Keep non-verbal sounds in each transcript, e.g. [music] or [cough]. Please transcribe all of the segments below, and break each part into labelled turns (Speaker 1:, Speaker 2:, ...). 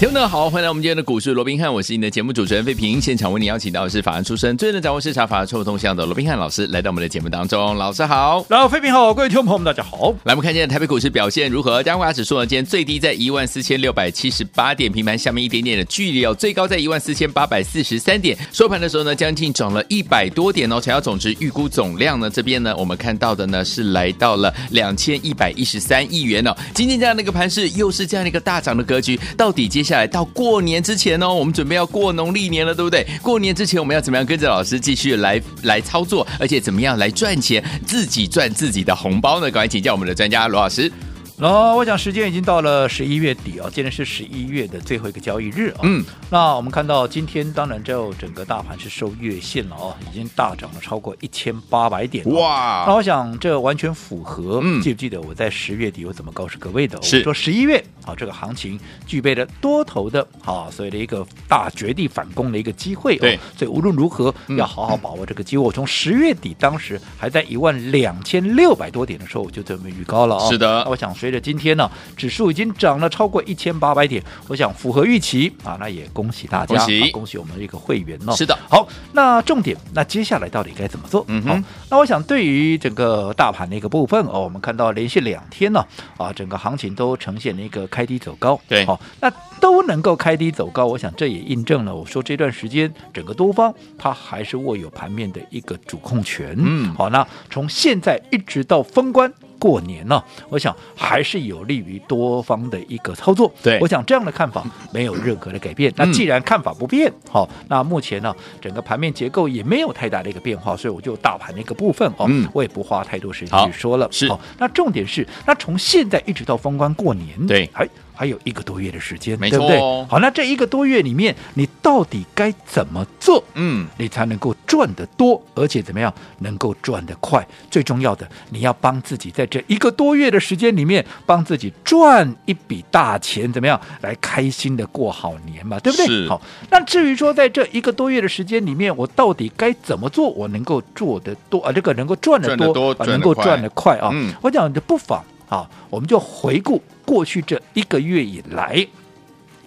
Speaker 1: 听众好，欢迎来我们今天的股市罗宾汉，我是你的节目主持人费平。现场为你邀请到的是法案出身、最能掌握市场法案臭动向的罗宾汉老师，来到我们的节目当中。老师好，
Speaker 2: 然后费平好，各位听众朋友们大家好。
Speaker 1: 来，我们看见台北股市表现如何？加权指数呢，今天最低在一万四千六百七十八点，平盘下面一点点的距离哦，最高在一万四千八百四十三点，收盘的时候呢，将近涨了一百多点哦。成交总值预估总量呢，这边呢，我们看到的呢是来到了两千一百一十三亿元哦。今天这样的一个盘势，又是这样的一个大涨的格局，到底接下下来到过年？年之前哦，我们准备要过农历年了，对不对？过年之前我们要怎么样跟着老师继续来来操作，而且怎么样来赚钱，自己赚自己的红包呢？赶快请教我们的专家罗老师。
Speaker 2: 那我想时间已经到了十一月底啊，今天是十一月的最后一个交易日啊。嗯，那我们看到今天当然就整个大盘是收月线了哦，已经大涨了超过一千八百点。哇！那我想这完全符合。嗯，记不记得我在十月底我怎么告诉各位的？是说十一月啊，这个行情具备了多头的啊，所谓的一个大绝地反攻的一个机会。对，所以无论如何要好好把握这个机会。我从十月底当时还在一万两千六百多点的时候，我就这么预告了啊。是的。那我想随着今天呢，指数已经涨了超过一千八百点，我想符合预期啊，那也恭喜大家，恭喜，啊、恭喜我们的一个会员哦。是的，好，那重点，那接下来到底该怎么做？嗯哼，那我想对于整个大盘的一个部分哦，我们看到连续两天呢，啊，整个行情都呈现了一个开低走高，对，好，那都能够开低走高，我想这也印证了我说这段时间整个多方它还是握有盘面的一个主控权。嗯，好，那从现在一直到封关。过年呢，我想还是有利于多方的一个操作。对，我想这样的看法没有任何的改变。那既然看法不变，好，那目前呢，整个盘面结构也没有太大的一个变化，所以我就大盘的一个部分哦，我也不花太多时间去说了。是，好，那重点是，那从现在一直到封关过年，对，还。还有一个多月的时间，对不对？好，那这一个多月里面，你到底该怎么做？嗯，你才能够赚得多，而且怎么样能够赚得快？最重要的，你要帮自己在这一个多月的时间里面，帮自己赚一笔大钱，怎么样来开心的过好年嘛？对不对？好，那至于说在这一个多月的时间里面，我到底该怎么做，我能够做得多啊？这个能够赚得多，赚得多，能够赚得快啊？嗯，我讲就不妨。啊，我们就回顾过去这一个月以来，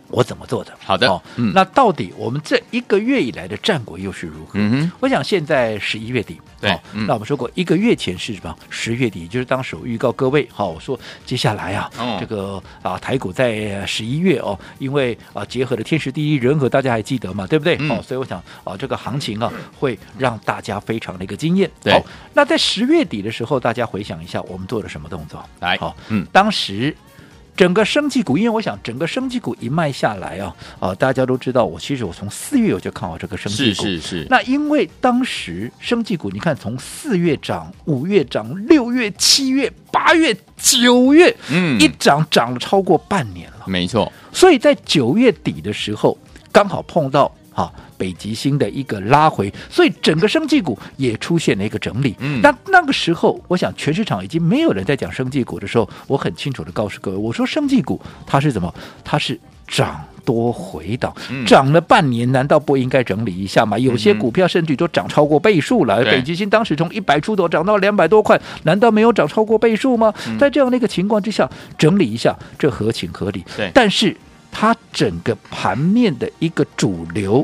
Speaker 2: 我怎么做的？好的，嗯，那到底我们这一个月以来的战果又是如何？嗯，我想现在十一月底，对，那我们说过一个月前是什么？十月底，就是当时我预告各位，好，我说接下来啊，这个啊台股在十一月哦，因为啊结合了天时地利人和，大家还记得嘛？对不对？哦，所以我想啊这个行情啊会让大家非常的一个惊艳。好，那在十月底的时候，大家回想一下，我们做了什么动作？来，好，嗯，当时。整个生技股，因为我想整个生技股一卖下来啊，啊，大家都知道，我其实我从四月我就看好这个生技股。是是是。那因为当时生技股，你看从四月涨，五月涨，六月、七月、八月、九月，嗯，一涨涨了超过半年了。没错。所以在九月底的时候，刚好碰到。好，北极星的一个拉回，所以整个生技股也出现了一个整理。嗯，那那个时候，我想全市场已经没有人在讲生技股的时候，我很清楚的告诉各位，我说生技股它是怎么？它是涨多回档，涨了半年，难道不应该整理一下吗？有些股票甚至都涨超过倍数了。北极星当时从一百出头涨到两百多块，难道没有涨超过倍数吗？在这样的一个情况之下，整理一下，这合情合理。对，但是。它整个盘面的一个主流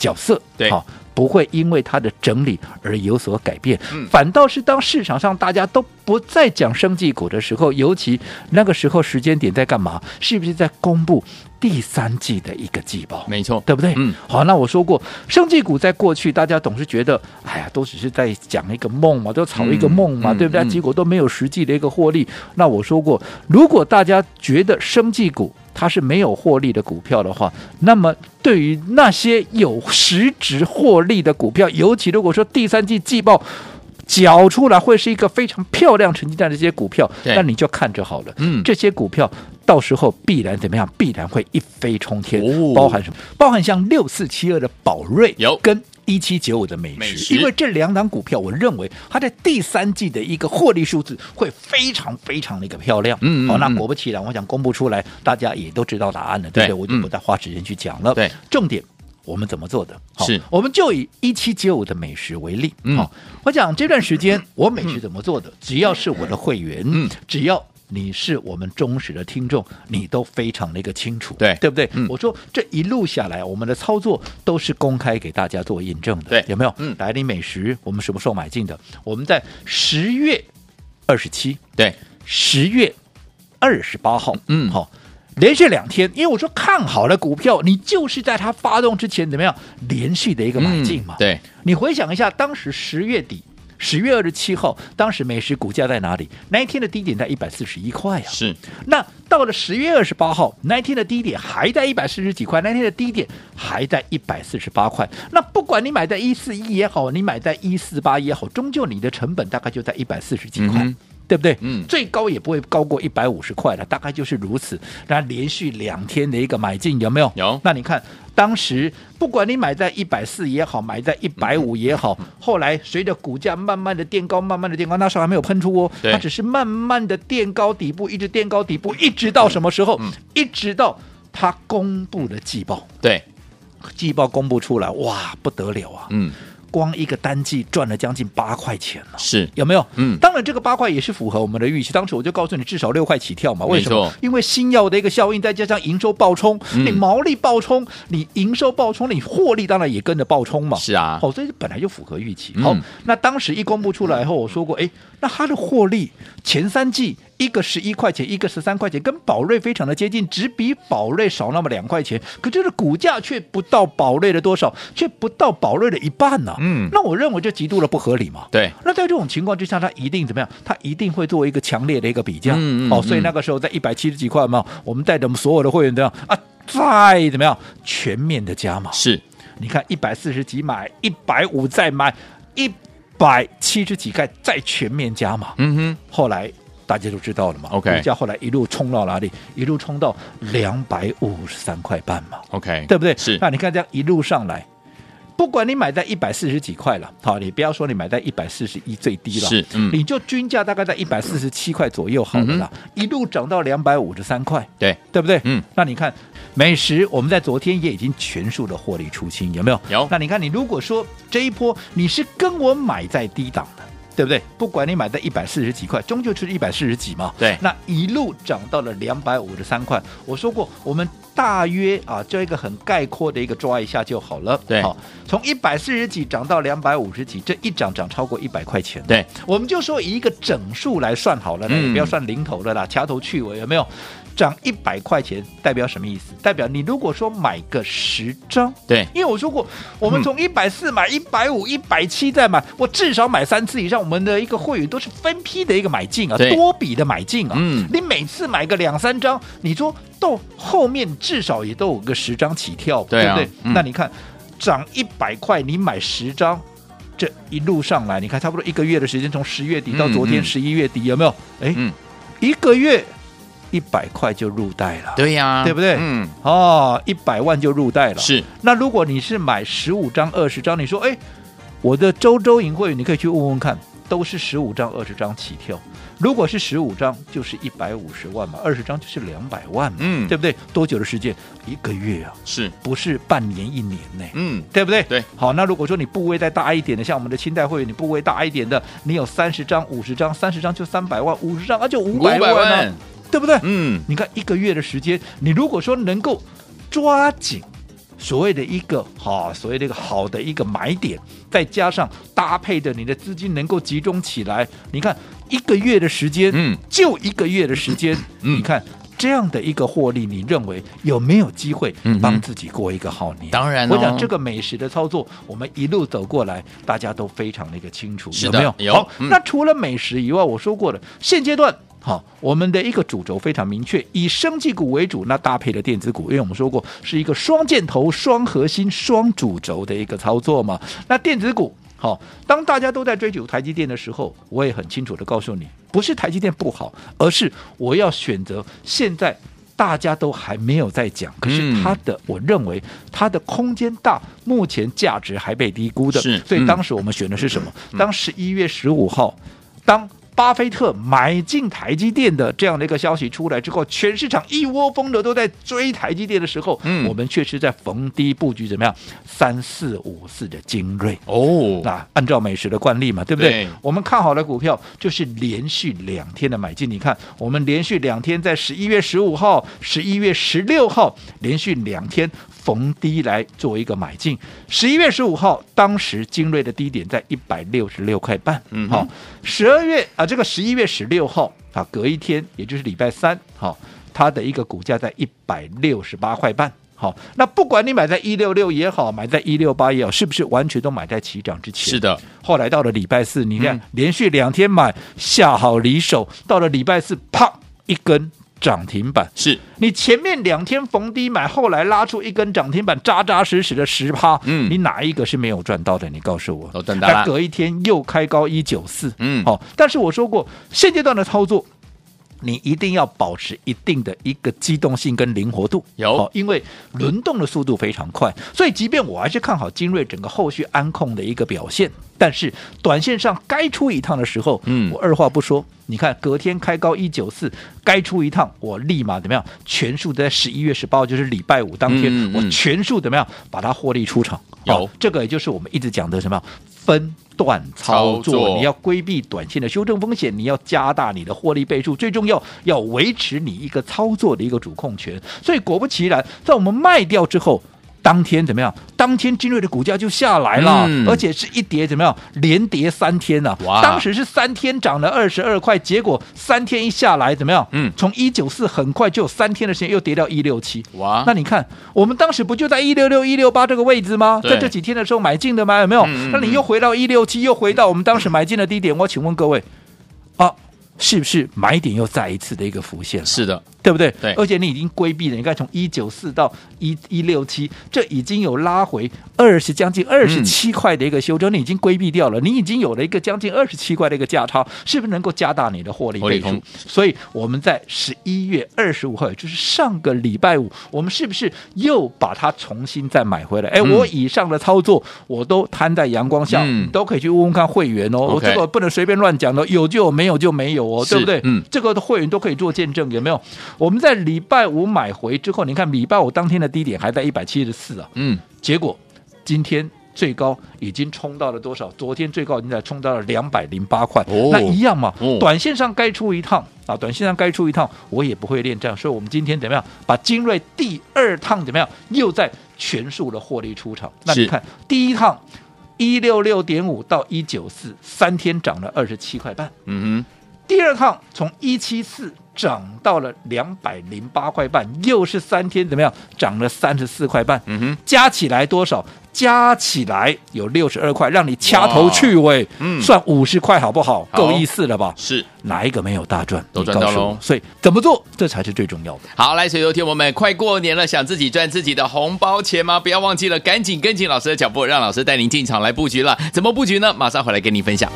Speaker 2: 角色，对，好，不会因为它的整理而有所改变，嗯，反倒是当市场上大家都不再讲生技股的时候，尤其那个时候时间点在干嘛？是不是在公布第三季的一个季报？没错，对不对？嗯，好，那我说过，生技股在过去大家总是觉得，哎呀，都只是在讲一个梦嘛，都炒一个梦嘛，嗯、对不对？结果都没有实际的一个获利。那我说过，如果大家觉得生技股，它是没有获利的股票的话，那么对于那些有实质获利的股票，尤其如果说第三季季报缴出来会是一个非常漂亮成绩单的这些股票，那你就看着好了。嗯，这些股票到时候必然怎么样？必然会一飞冲天。哦、包含什么？包含像六四七二的宝瑞有跟。一七九五的美食，因为这两档股票，我认为它在第三季的一个获利数字会非常非常的一个漂亮。
Speaker 1: 嗯，
Speaker 2: 好、哦，那
Speaker 1: 嗯
Speaker 2: 果不其然，我想公布出来，大家也都知道答案了，对不
Speaker 1: 对？
Speaker 2: 我就不再花时间去讲了。
Speaker 1: 对，
Speaker 2: 重点我们怎么做的？好
Speaker 1: 是，
Speaker 2: 我们就以一七九五的美食为例。
Speaker 1: 嗯
Speaker 2: 好，我讲这段时间我美食怎么做的，只要是我的会员，
Speaker 1: 嗯
Speaker 2: 只要。你是我们忠实的听众，你都非常的一个清楚，
Speaker 1: 对
Speaker 2: 对不对？
Speaker 1: 嗯
Speaker 2: 我说这一路下来，我们的操作都是公开给大家做印证的，
Speaker 1: 对
Speaker 2: 有没有？
Speaker 1: 嗯
Speaker 2: 来临美食，我们什么时候买进的？我们在十月二十七，
Speaker 1: 对，
Speaker 2: 十月二十八号，
Speaker 1: 嗯
Speaker 2: 好、连续两天，因为我说看好了股票，你就是在它发动之前怎么样连续的一个买进嘛？
Speaker 1: 嗯对，
Speaker 2: 你回想一下，当时十月底。十月二十七号，当时美食股价在哪里？那一天的低点在一百四十一块啊。
Speaker 1: 是，
Speaker 2: 那到了十月二十八号，那一天的低点还在一百四十几块，那天的低点还在一百四十八块。那不管你买在一四一也好，你买在一四八也好，终究你的成本大概就在一百四十几块。
Speaker 1: 嗯
Speaker 2: 对不对？
Speaker 1: 嗯
Speaker 2: 最高也不会高过一百五十块了，大概就是如此。那连续两天的一个买进有没有？
Speaker 1: 有
Speaker 2: 那你看，当时不管你买在一百四也好，买在一百五也好，
Speaker 1: 嗯
Speaker 2: 后来随着股价慢慢的垫高，慢慢的垫高，那时候还没有喷出哦，
Speaker 1: 对
Speaker 2: 它只是慢慢的垫高底部，一直垫高底部，一直到什么时候？
Speaker 1: 嗯
Speaker 2: 一直到它公布了季报，
Speaker 1: 对，
Speaker 2: 季报公布出来，哇，不得了啊！
Speaker 1: 嗯，
Speaker 2: 光一个单季赚了将近八块钱了。
Speaker 1: 是，
Speaker 2: 有没有？
Speaker 1: 嗯
Speaker 2: 当然这个八块也是符合我们的预期。当时我就告诉你，至少六块起跳嘛。为什么？因为新药的一个效应，再加上营收爆冲，
Speaker 1: 嗯
Speaker 2: 你毛利爆冲，你营收爆冲，你获利当然也跟着爆冲嘛。
Speaker 1: 是啊
Speaker 2: 好、所以本来就符合预期。
Speaker 1: 嗯
Speaker 2: 好，那当时一公布出来后，我说过，哎，那它的获利前三季一个十一块钱，一个十三块钱，跟宝瑞非常的接近，只比宝瑞少那么两块钱，可就是股价却不到宝瑞的多少，却不到宝瑞的一半呢、
Speaker 1: 嗯
Speaker 2: 那我认为这极度的不合理嘛。
Speaker 1: 对，
Speaker 2: 那在这种情况之下，它一定怎么样？它一定会做一个强烈的一个比较。哦，
Speaker 1: 嗯嗯哦
Speaker 2: 所以那个时候在一百七十几块嘛，我们带着我们所有的会员怎么样啊？再怎么样全面的加码。
Speaker 1: 是，
Speaker 2: 你看一百四十几买，一百五再买，一百七十几块再全面加码。
Speaker 1: 嗯哼，
Speaker 2: 后来大家都知道了嘛
Speaker 1: OK
Speaker 2: 股价后来一路冲到哪里？一路冲到两百五十三块半嘛。
Speaker 1: OK，
Speaker 2: 对不对？
Speaker 1: 是，
Speaker 2: 那你看这样一路上来，不管你买在一百四十几块了，好，你不要说你买在一百四十一最低了，
Speaker 1: 是嗯
Speaker 2: 你就均价大概在一百四十七块左右好了啦，一路涨到两百五十三块，
Speaker 1: 对，
Speaker 2: 对不对？
Speaker 1: 嗯，
Speaker 2: 那你看美食，我们在昨天也已经全数的获利出清，有没有？
Speaker 1: 有
Speaker 2: 那你看，你如果说这一波你是跟我买在低档的。对不对？不管你买在一百四十几块，终究是一百四十几嘛。
Speaker 1: 对
Speaker 2: 那一路涨到了两百五十三块。我说过，我们大约啊，做一个很概括的一个抓一下就好了。
Speaker 1: 对
Speaker 2: 好，从一百四十几涨到两百五十几，这一涨涨超过一百块钱。
Speaker 1: 对，
Speaker 2: 我们就说以一个整数来算好了啦，
Speaker 1: 嗯
Speaker 2: 也不要算零头的啦，掐头去尾有没有？涨一百块钱代表什么意思？代表你如果说买个十张，
Speaker 1: 对，
Speaker 2: 因为我说过，我们从一百四买一百五、一百七再买，我至少买三次以上。我们的一个会员都是分批的一个买进啊，多笔的买进啊。
Speaker 1: 嗯
Speaker 2: 你每次买个两三张，你说到后面至少也都有个十张起跳，
Speaker 1: 对啊
Speaker 2: 不对？
Speaker 1: 嗯
Speaker 2: 那你看涨一百块，你买十张。这一路上来，你看差不多一个月的时间，从十月底到昨天十一月底，有没有？哎，
Speaker 1: 嗯，
Speaker 2: 一个月一百块就入袋了，
Speaker 1: 对呀，
Speaker 2: 对不对
Speaker 1: 嗯，
Speaker 2: 哦，一百万就入袋了。
Speaker 1: 是，
Speaker 2: 那如果你是买十五张、二十张，你说，哎，我的周周盈会员，你可以去问问看，都是十五张、二十张起跳。如果是十五张，就是一百五十万嘛；二十张就是两百万嘛，
Speaker 1: 嗯
Speaker 2: 对不对？多久的时间？一个月啊，
Speaker 1: 是，
Speaker 2: 不是半年、一年呢。
Speaker 1: 嗯，
Speaker 2: 对不对？
Speaker 1: 对。
Speaker 2: 好，那如果说你部位再大一点的，像我们的清代会员，你部位大一点的，你有三十张、五十张，三十张就三百万，五十张啊就五百万啊
Speaker 1: 万，
Speaker 2: 对不对？
Speaker 1: 嗯，
Speaker 2: 你看一个月的时间，你如果说能够抓紧所谓的一个哈、所谓的一个好的一个买点，再加上搭配的你的资金能够集中起来，你看一个月的时间，
Speaker 1: 嗯，
Speaker 2: 就一个月的时间，
Speaker 1: 嗯
Speaker 2: 你看。这样的一个获利，你认为有没有机会
Speaker 1: 嗯
Speaker 2: 帮自己过一个好年？
Speaker 1: 当然哦
Speaker 2: 我讲这个美食的操作，我们一路走过来，大家都非常的一个清楚，
Speaker 1: 是
Speaker 2: 有没有？
Speaker 1: 有
Speaker 2: 好，
Speaker 1: 嗯
Speaker 2: 那除了美食以外，我说过了，现阶段。好，我们的一个主轴非常明确，以生技股为主，那搭配的电子股，因为我们说过是一个双箭头、双核心、双主轴的一个操作嘛。那电子股，好，当大家都在追求台积电的时候，我也很清楚的告诉你，不是台积电不好，而是我要选择现在大家都还没有在讲，可是它的，嗯、我认为它的空间大，目前价值还被低估的，
Speaker 1: 是，
Speaker 2: 所以当时我们选的是什么？嗯、当十一月十五号，当。巴菲特买进台积电的这样的一个消息出来之后，全市场一窝蜂的都在追台积电的时候，嗯，我们确实在逢低布局怎么样？三四五四的精锐哦，那按照美食的惯例嘛，对不对？对我们看好的股票就是连续两天的买进。你看，我们连续两天在十一月十五号、十一月十六号连续两天。逢低来做一个买进，十一月十五号，当时精锐的低点在一百六十六块半。嗯，好，十二月啊，这个十一月十六号啊，隔一天，也就是礼拜三，好，它的一个股价在一百六十八块半。好，那不管你买在一六六也好，买在一六八也好，是不是完全都买在起涨之前？
Speaker 1: 是的。
Speaker 2: 后来到了礼拜四，你看连续两天买下好离手，到了礼拜四，啪一根。涨停板
Speaker 1: 是
Speaker 2: 你前面两天逢低买，后来拉出一根涨停板，扎扎实实的十趴。嗯，你哪一个是没有赚到的？你告诉我。
Speaker 1: 都赚到了。
Speaker 2: 隔一天又开高一九四。嗯，好。但是我说过，现阶段的操作，你一定要保持一定的一个机动性跟灵活度。
Speaker 1: 有，
Speaker 2: 因为轮动的速度非常快，所以即便我还是看好精锐整个后续安控的一个表现，但是短线上该出一趟的时候，嗯，我二话不说。你看，隔天开高一九四，该出一趟，我立马怎么样？全数在十一月十八号，就是礼拜五当天，嗯嗯、我全数怎么样？把它获利出场。
Speaker 1: 有
Speaker 2: 这个，也就是我们一直讲的什么？分段操作，操作你要规避短线的修正风险，你要加大你的获利倍数，最重要要维持你一个操作的一个主控权。所以果不其然，在我们卖掉之后。当天怎么样？当天精锐的股价就下来了，嗯、而且是一跌怎么样？连跌三天呐、啊？哇！当时是三天涨了二十二块，结果三天一下来怎么样？嗯，从一九四很快就有三天的时间又跌到一六七。哇！那你看，我们当时不就在一六六一六八这个位置吗？在这几天的时候买进的吗？有没有？嗯、那你又回到一六七，又回到我们当时买进的低点。我请问各位，啊，是不是买点又再一次的一个浮现？
Speaker 1: 是的。
Speaker 2: 对不对？
Speaker 1: 对，
Speaker 2: 而且你已经规避了。你看，从一九四到一一六七，这已经有拉回二十将近二十七块的一个修正，嗯、你已经规避掉了。你已经有了一个将近二十七块的一个价差，是不是能够加大你的获利倍数？所以我们在十一月二十五号，也就是上个礼拜五，我们是不是又把它重新再买回来？哎、嗯，我以上的操作我都摊在阳光下，嗯、都可以去问问看会员哦。我这个不能随便乱讲的，有就有，没有就没有哦，是对不对？嗯，这个的会员都可以做见证，有没有？我们在礼拜五买回之后，你看礼拜五当天的低点还在一百七十四啊，嗯，结果今天最高已经冲到了多少？昨天最高已经在冲到了两百零八块，哦、那一样嘛，哦、短线上该出一趟啊，短线上该出一趟，我也不会恋战，所以我们今天怎么样？把精锐第二趟怎么样？又在全数的获利出场。那你看第一趟一六六点五到一九四，三天涨了二十七块半，嗯哼，第二趟从一七四。涨到了两百零八块半，又是三天怎么样？涨了三十四块半，嗯哼，加起来多少？加起来有六十二块，让你掐头去尾，嗯，算五十块好不好？够意思了吧？
Speaker 1: 是
Speaker 2: 哪一个没有大赚？
Speaker 1: 都赚到了，
Speaker 2: 所以怎么做？这才是最重要的。
Speaker 1: 好，来，所有听友们，快过年了，想自己赚自己的红包钱吗？不要忘记了，赶紧跟紧老师的脚步，让老师带您进场来布局了。怎么布局呢？马上回来跟您分享。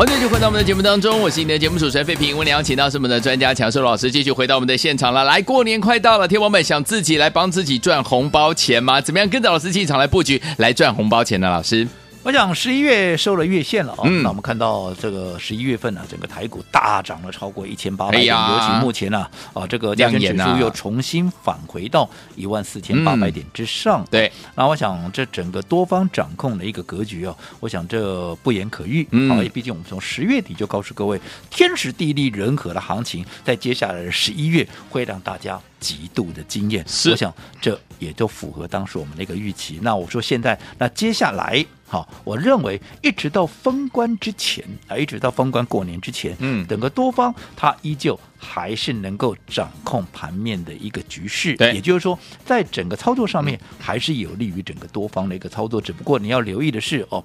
Speaker 1: 欢迎就回到我们的节目当中，我是你的节目主持人费平。我们邀请到是我们的专家强生老师，继续回到我们的现场了。来，过年快到了，天王们想自己来帮自己赚红包钱吗？怎么样跟着老师进场来布局，来赚红包钱呢？老师？
Speaker 2: 我想十一月收了月线了啊，嗯、那我们看到这个十一月份呢、啊，整个台股大涨了超过一千八百点，哎、尤其目前呢啊，啊，这个加权指数又重新返回到一万四千八百点之上。嗯、对，那我想这整个多方掌控的一个格局哦、啊，我想这不言可喻。嗯，好，毕竟我们从十月底就告诉各位，天时地利人和的行情，在接下来的十一月会让大家极度的经验。是我想这也就符合当时我们那个预期。那我说现在，那接下来。好，我认为一直到封关之前啊，一直到封关过年之前，嗯，整个多方它依旧还是能够掌控盘面的一个局势。对，也就是说，在整个操作上面还是有利于整个多方的一个操作。只不过你要留意的是哦，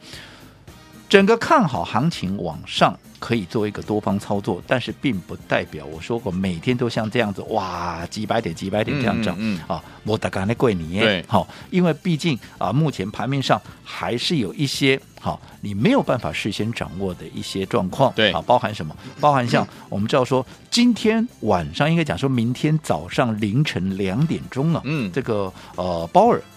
Speaker 2: 整个看好行情往上。可以做一个多方操作，但是并不代表我说过每天都像这样子哇几百点几百点这样涨、嗯嗯、啊，我大干的贵你
Speaker 1: 对，
Speaker 2: 好，因为毕竟啊，目前盘面上还是有一些好、啊、你没有办法事先掌握的一些状况，
Speaker 1: 对
Speaker 2: 啊，包含什么？包含像 [laughs] 我们知道说，今天晚上应该讲说明天早上凌晨两点钟啊，嗯，这个呃鲍尔啊。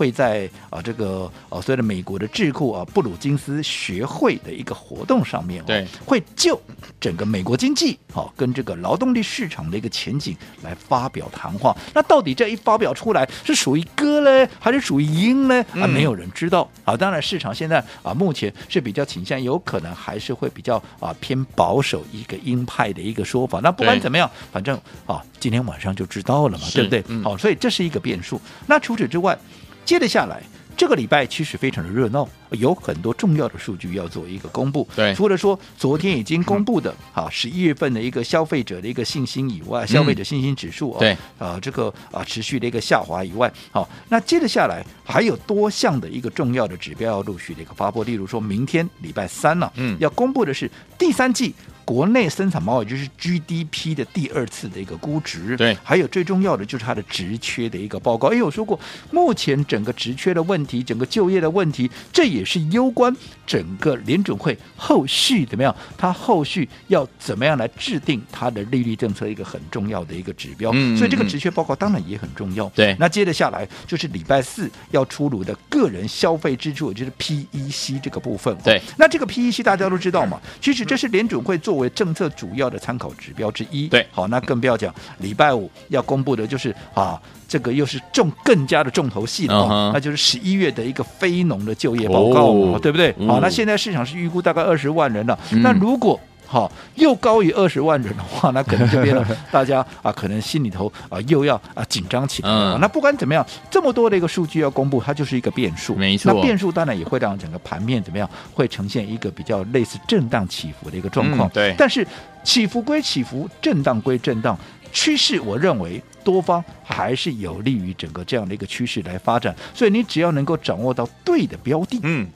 Speaker 2: 会在啊这个呃所谓的美国的智库啊布鲁金斯学会的一个活动上面，
Speaker 1: 对，
Speaker 2: 会就整个美国经济好跟这个劳动力市场的一个前景来发表谈话。那到底这一发表出来是属于鸽呢，还是属于鹰呢？啊，没有人知道。啊，当然市场现在啊目前是比较倾向，有可能还是会比较啊偏保守一个鹰派的一个说法。那不管怎么样，反正啊今天晚上就知道了嘛，对不对？好，所以这是一个变数。那除此之外。接着下来，这个礼拜其实非常的热闹，有很多重要的数据要做一个公布。
Speaker 1: 对，
Speaker 2: 除了说昨天已经公布的啊十一月份的一个消费者的一个信心以外，消费者信心指数、哦、
Speaker 1: 对
Speaker 2: 啊这个啊持续的一个下滑以外，好、啊，那接着下来还有多项的一个重要的指标要陆续的一个发布，例如说明天礼拜三呢、啊，嗯，要公布的是第三季。国内生产贸易就是 GDP 的第二次的一个估值，
Speaker 1: 对，
Speaker 2: 还有最重要的就是它的职缺的一个报告。哎，我说过，目前整个职缺的问题，整个就业的问题，这也是攸关整个联准会后续怎么样，它后续要怎么样来制定它的利率政策一个很重要的一个指标。嗯，所以这个职缺报告当然也很重要。
Speaker 1: 对，
Speaker 2: 那接着下来就是礼拜四要出炉的个人消费支出，也就是 PEC 这个部分。
Speaker 1: 对，
Speaker 2: 那这个 PEC 大家都知道嘛，其实这是联准会做。为政策主要的参考指标之一，
Speaker 1: 对，
Speaker 2: 好，那更不要讲礼拜五要公布的就是啊，这个又是重更加的重头戏了，uh -huh. 那就是十一月的一个非农的就业报告，oh, 对不对？好，那现在市场是预估大概二十万人了，嗯，那如果好，又高于二十万人的话，那可能就变了。[laughs] 大家啊，可能心里头啊又要啊紧张起来。那不管怎么样，这么多的一个数据要公布，它就是一个变数。
Speaker 1: 没错。
Speaker 2: 那变数当然也会让整个盘面怎么样，会呈现一个比较类似震荡起伏的一个状况。
Speaker 1: 嗯。对。
Speaker 2: 但是起伏归起伏，震荡归震荡，趋势我认为多方还是有利于整个这样的一个趋势来发展。所以你只要能够掌握到对的标的，嗯。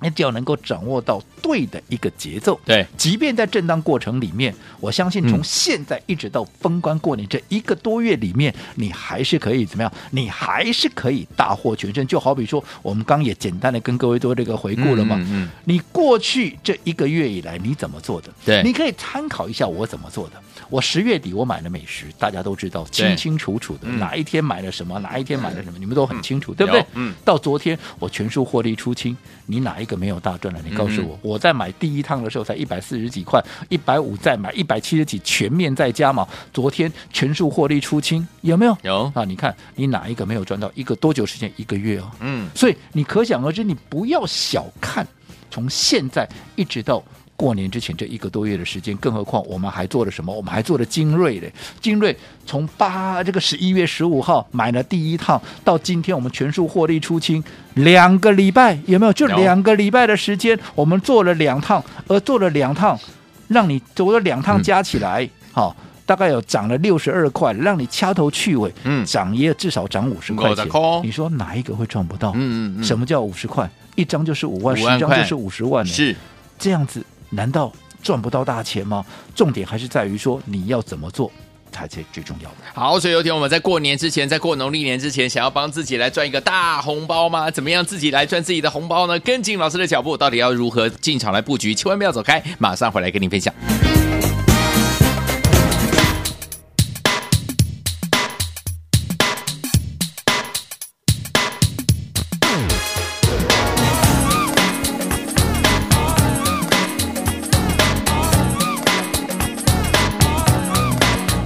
Speaker 2: 你只要能够掌握到对的一个节奏，
Speaker 1: 对，
Speaker 2: 即便在震荡过程里面，我相信从现在一直到封关过年这一个多月里面，你还是可以怎么样？你还是可以大获全胜。就好比说，我们刚也简单的跟各位做这个回顾了嘛。嗯，嗯，你过去这一个月以来你怎么做的？
Speaker 1: 对，
Speaker 2: 你可以参考一下我怎么做的。我十月底我买了美食，大家都知道清清楚楚的，哪一天买了什么，哪一天买了什么，你们都很清楚，对不对？嗯。到昨天我全数获利出清，你哪一个没有大赚了？你告诉我，我在买第一趟的时候才一百四十几块，一百五再买一百七十几，全面再加嘛。昨天全数获利出清，有没有？
Speaker 1: 有
Speaker 2: 啊！你看你哪一个没有赚到？一个多久时间？一个月哦。嗯。所以你可想而知，你不要小看从现在一直到。过年之前这一个多月的时间，更何况我们还做了什么？我们还做了精锐嘞！精锐从八这个十一月十五号买了第一趟，到今天我们全数获利出清，两个礼拜有没有？就两个礼拜的时间，我们做了两趟，而做了两趟，让你走了两趟加起来，好、嗯哦，大概有涨了六十二块，让你掐头去尾，嗯，涨也至少涨五十块钱。你说哪一个会赚不到？嗯嗯嗯。什么叫五十块？一张就是五万，十张就是五十万，
Speaker 1: 是
Speaker 2: 这样子。难道赚不到大钱吗？重点还是在于说你要怎么做才是最重要的。
Speaker 1: 好，所以有天我们在过年之前，在过农历年之前，想要帮自己来赚一个大红包吗？怎么样自己来赚自己的红包呢？跟紧老师的脚步，到底要如何进场来布局？千万不要走开，马上回来跟您分享。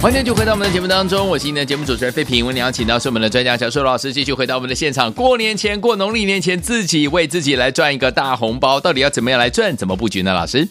Speaker 1: 欢迎就回到我们的节目当中，我是今天的节目主持人费平。我们邀请到是我们的专家小苏老师，继续回到我们的现场。过年前，过农历年前，自己为自己来赚一个大红包，到底要怎么样来赚？怎么布局呢？老师，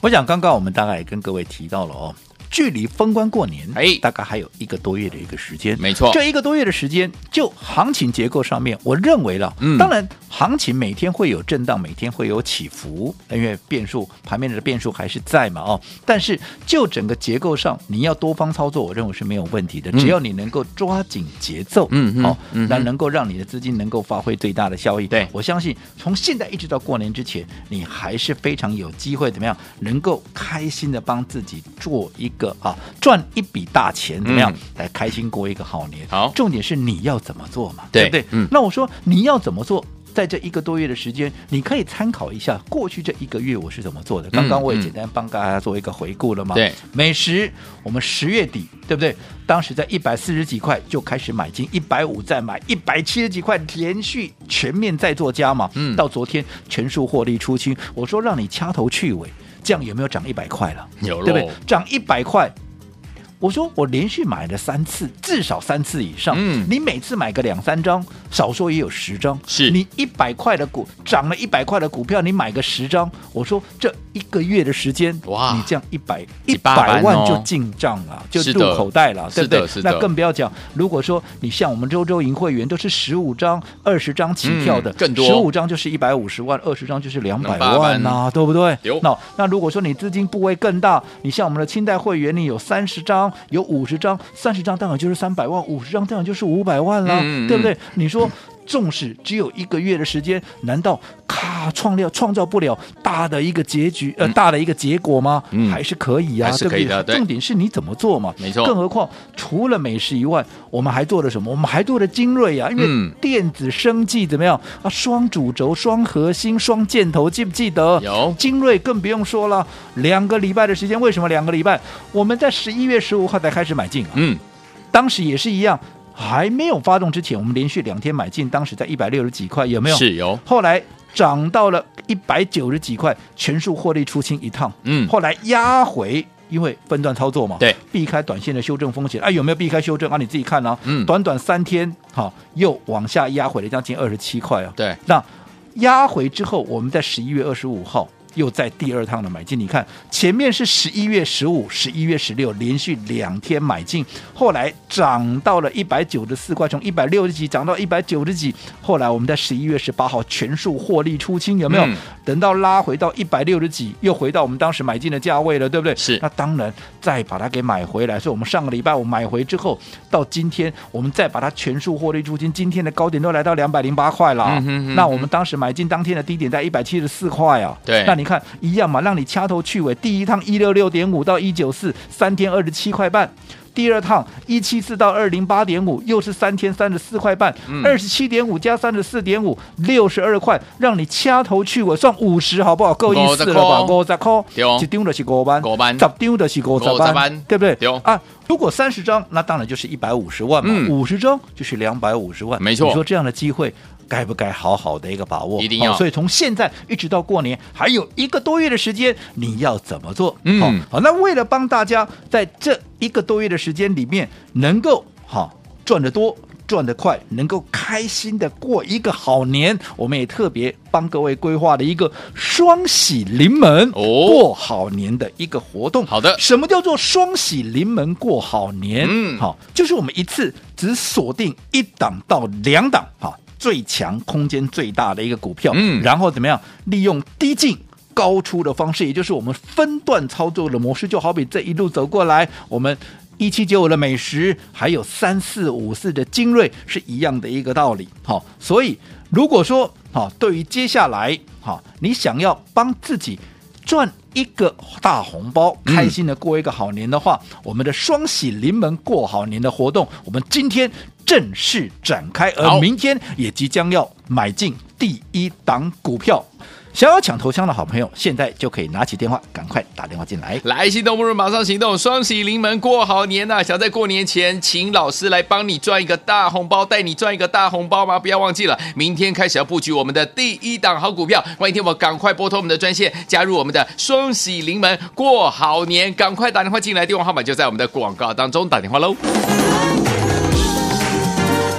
Speaker 2: 我想刚刚我们大概也跟各位提到了哦，距离封关过年，
Speaker 1: 哎。
Speaker 2: 大概还有一个多月的一个时间。
Speaker 1: 没错。
Speaker 2: 这一个多月的时间，就行情结构上面，我认为了，
Speaker 1: 嗯。
Speaker 2: 当然行情每天会有震荡，每天会有起伏，因为变数盘面的变数还是在嘛，哦，但是就整个结构上，你要多方操作，我认为是没有问题的，
Speaker 1: 嗯。
Speaker 2: 只要你能够抓紧节奏，
Speaker 1: 嗯嗯
Speaker 2: 那能够让你的资金能够发挥最大的效益。
Speaker 1: 对。
Speaker 2: 我相信从现在一直到过年之前，你还是非常有机会怎么样，能够开心的帮自己做一个啊赚一笔大钱，怎么样、
Speaker 1: 嗯
Speaker 2: 来开心过一个好年？
Speaker 1: 好
Speaker 2: 重点是你要怎么做嘛，
Speaker 1: 对
Speaker 2: 不对？
Speaker 1: 嗯
Speaker 2: 那我说你要怎么做？在这一个多月的时间，你可以参考一下过去这一个月我是怎么做的。刚刚我也简单帮大家做一个回顾了嘛。
Speaker 1: 嗯对，
Speaker 2: 美食我们十月底对不对？当时在一百四十几块就开始买进，一百五再买，一百七十几块连续全面在做加码。
Speaker 1: 嗯
Speaker 2: 到昨天全数获利出清。我说让你掐头去尾，这样有没有涨一百块了？对不对？涨一百块。我说我连续买了三次，至少三次以上。
Speaker 1: 嗯。
Speaker 2: 你每次买个两三张，少说也有十张。
Speaker 1: 是。
Speaker 2: 你一百块的股涨了一百块的股票，你买个十张，我说这一个月的时间，
Speaker 1: 哇。
Speaker 2: 你这样一百
Speaker 1: 一
Speaker 2: 百万就进账了，就是入口袋了，对不对？
Speaker 1: 是的。是？的
Speaker 2: 那更不要讲，如果说你像我们周周赢会员都是十五张、二十张起跳的，
Speaker 1: 嗯更多。
Speaker 2: 十五张就是一百五十万，二十张就是两百万。
Speaker 1: 200
Speaker 2: 呐、对不对？
Speaker 1: 有？
Speaker 2: 那那如果说你资金部位更大，你像我们的清代会员，你有三十张，有五十张，三十张当然就是三百万，五十张当然就是五百万啦，
Speaker 1: 嗯嗯
Speaker 2: 对不对？你说。纵使只有一个月的时间，难道咔创料创造不了大的一个结局呃、大的一个结果吗？
Speaker 1: 嗯
Speaker 2: 还是可以啊，
Speaker 1: 还是可以的对
Speaker 2: 对不对？重点是你怎么做嘛？
Speaker 1: 没错
Speaker 2: 更何况除了美食以外，我们还做了什么？我们还做了精锐啊，因为
Speaker 1: 嗯
Speaker 2: 电子生技怎么样啊？双主轴、双核心、双箭头，记不记得？
Speaker 1: 有
Speaker 2: 精锐更不用说了，两个礼拜的时间，为什么两个礼拜？我们在十一月十五号才开始买进啊。
Speaker 1: 嗯，
Speaker 2: 当时也是一样，还没有发动之前，我们连续两天买进，当时在一百六十几块，有没有？
Speaker 1: 是有，
Speaker 2: 后来涨到了一百九十几块，全数获利出清一趟。
Speaker 1: 嗯
Speaker 2: 后来压回，因为分段操作嘛，
Speaker 1: 对，
Speaker 2: 避开短线的修正风险。啊，有没有避开修正啊？你自己看啊。
Speaker 1: 嗯
Speaker 2: 短短三天，好、又往下压回了将近二十七块啊。
Speaker 1: 对，
Speaker 2: 那压回之后，我们在十一月二十五号。又在第二趟的买进，你看前面是十一月十五、十一月十六连续两天买进，后来涨到了一百九十四块，从一百六十几涨到一百九十几，后来我们在十一月十八号全数获利出清，有没有？
Speaker 1: 嗯
Speaker 2: 等到拉回到一百六十几，又回到我们当时买进的价位了，对不对？
Speaker 1: 是
Speaker 2: 那当然再把它给买回来，所以我们上个礼拜我买回之后，到今天我们再把它全数获利出清，今天的高点都来到两百零八块了。
Speaker 1: 嗯哼嗯哼
Speaker 2: 那我们当时买进当天的低点在一百七十四块啊。
Speaker 1: 对
Speaker 2: 那你看一样嘛，让你掐头去尾，第一趟一六六点五到一九四，三天二十七块半。第二趟一七四到二零八点五，又是三天三十四块半，二十七点五加三十四点五，六十二块，让你掐头去尾，算五十好不好？够意思了吧？五十块，
Speaker 1: 对。哦
Speaker 2: 一张就是五班，
Speaker 1: 五班
Speaker 2: 十张。就是五十
Speaker 1: 五十
Speaker 2: 万
Speaker 1: 万，
Speaker 2: 对不
Speaker 1: 对？
Speaker 2: 啊，如果三十张，那当然就是一百五十万嘛，
Speaker 1: 嗯
Speaker 2: 五十张。就是两百五十万，
Speaker 1: 没错
Speaker 2: 你说这样的机会。该不该好好的一个把握？
Speaker 1: 一定要
Speaker 2: 好所以从现在一直到过年，还有一个多月的时间，你要怎么做？
Speaker 1: 嗯
Speaker 2: 好，好，那为了帮大家在这一个多月的时间里面，能够好赚得多。赚得快，能够开心的过一个好年，我们也特别帮各位规划了一个双喜临门
Speaker 1: 哦
Speaker 2: 过好年的一个活动。
Speaker 1: 好的
Speaker 2: 什么叫做双喜临门过好年？
Speaker 1: 嗯
Speaker 2: 好，就是我们一次只锁定一档到两档，好，最强空间最大的一个股票，
Speaker 1: 嗯
Speaker 2: 然后怎么样利用低进。高出的方式，也就是我们分段操作的模式，就好比这一路走过来，我们一七九五的美食，还有三四五四的精锐是一样的一个道理。好，所以如果说好，对于接下来好，你想要帮自己赚一个大红包，
Speaker 1: 嗯
Speaker 2: 开心的过一个好年的话，我们的双喜临门过好年的活动，我们今天正式展
Speaker 1: 开，
Speaker 2: 而明天也即将要买进第一档股票。想要抢头香的好朋友，现在就可以拿起电话，赶快打电话进来。
Speaker 1: 来，心动不如马上行动，双喜临门过好年呐、想在过年前请老师来帮你赚一个大红包，带你赚一个大红包吗？不要忘记了，明天开始要布局我们的第一档好股票。欢迎听我赶快拨通我们的专线，加入我们的双喜临门过好年，赶快打电话进来，电话号码就在我们的广告当中，打电话喽。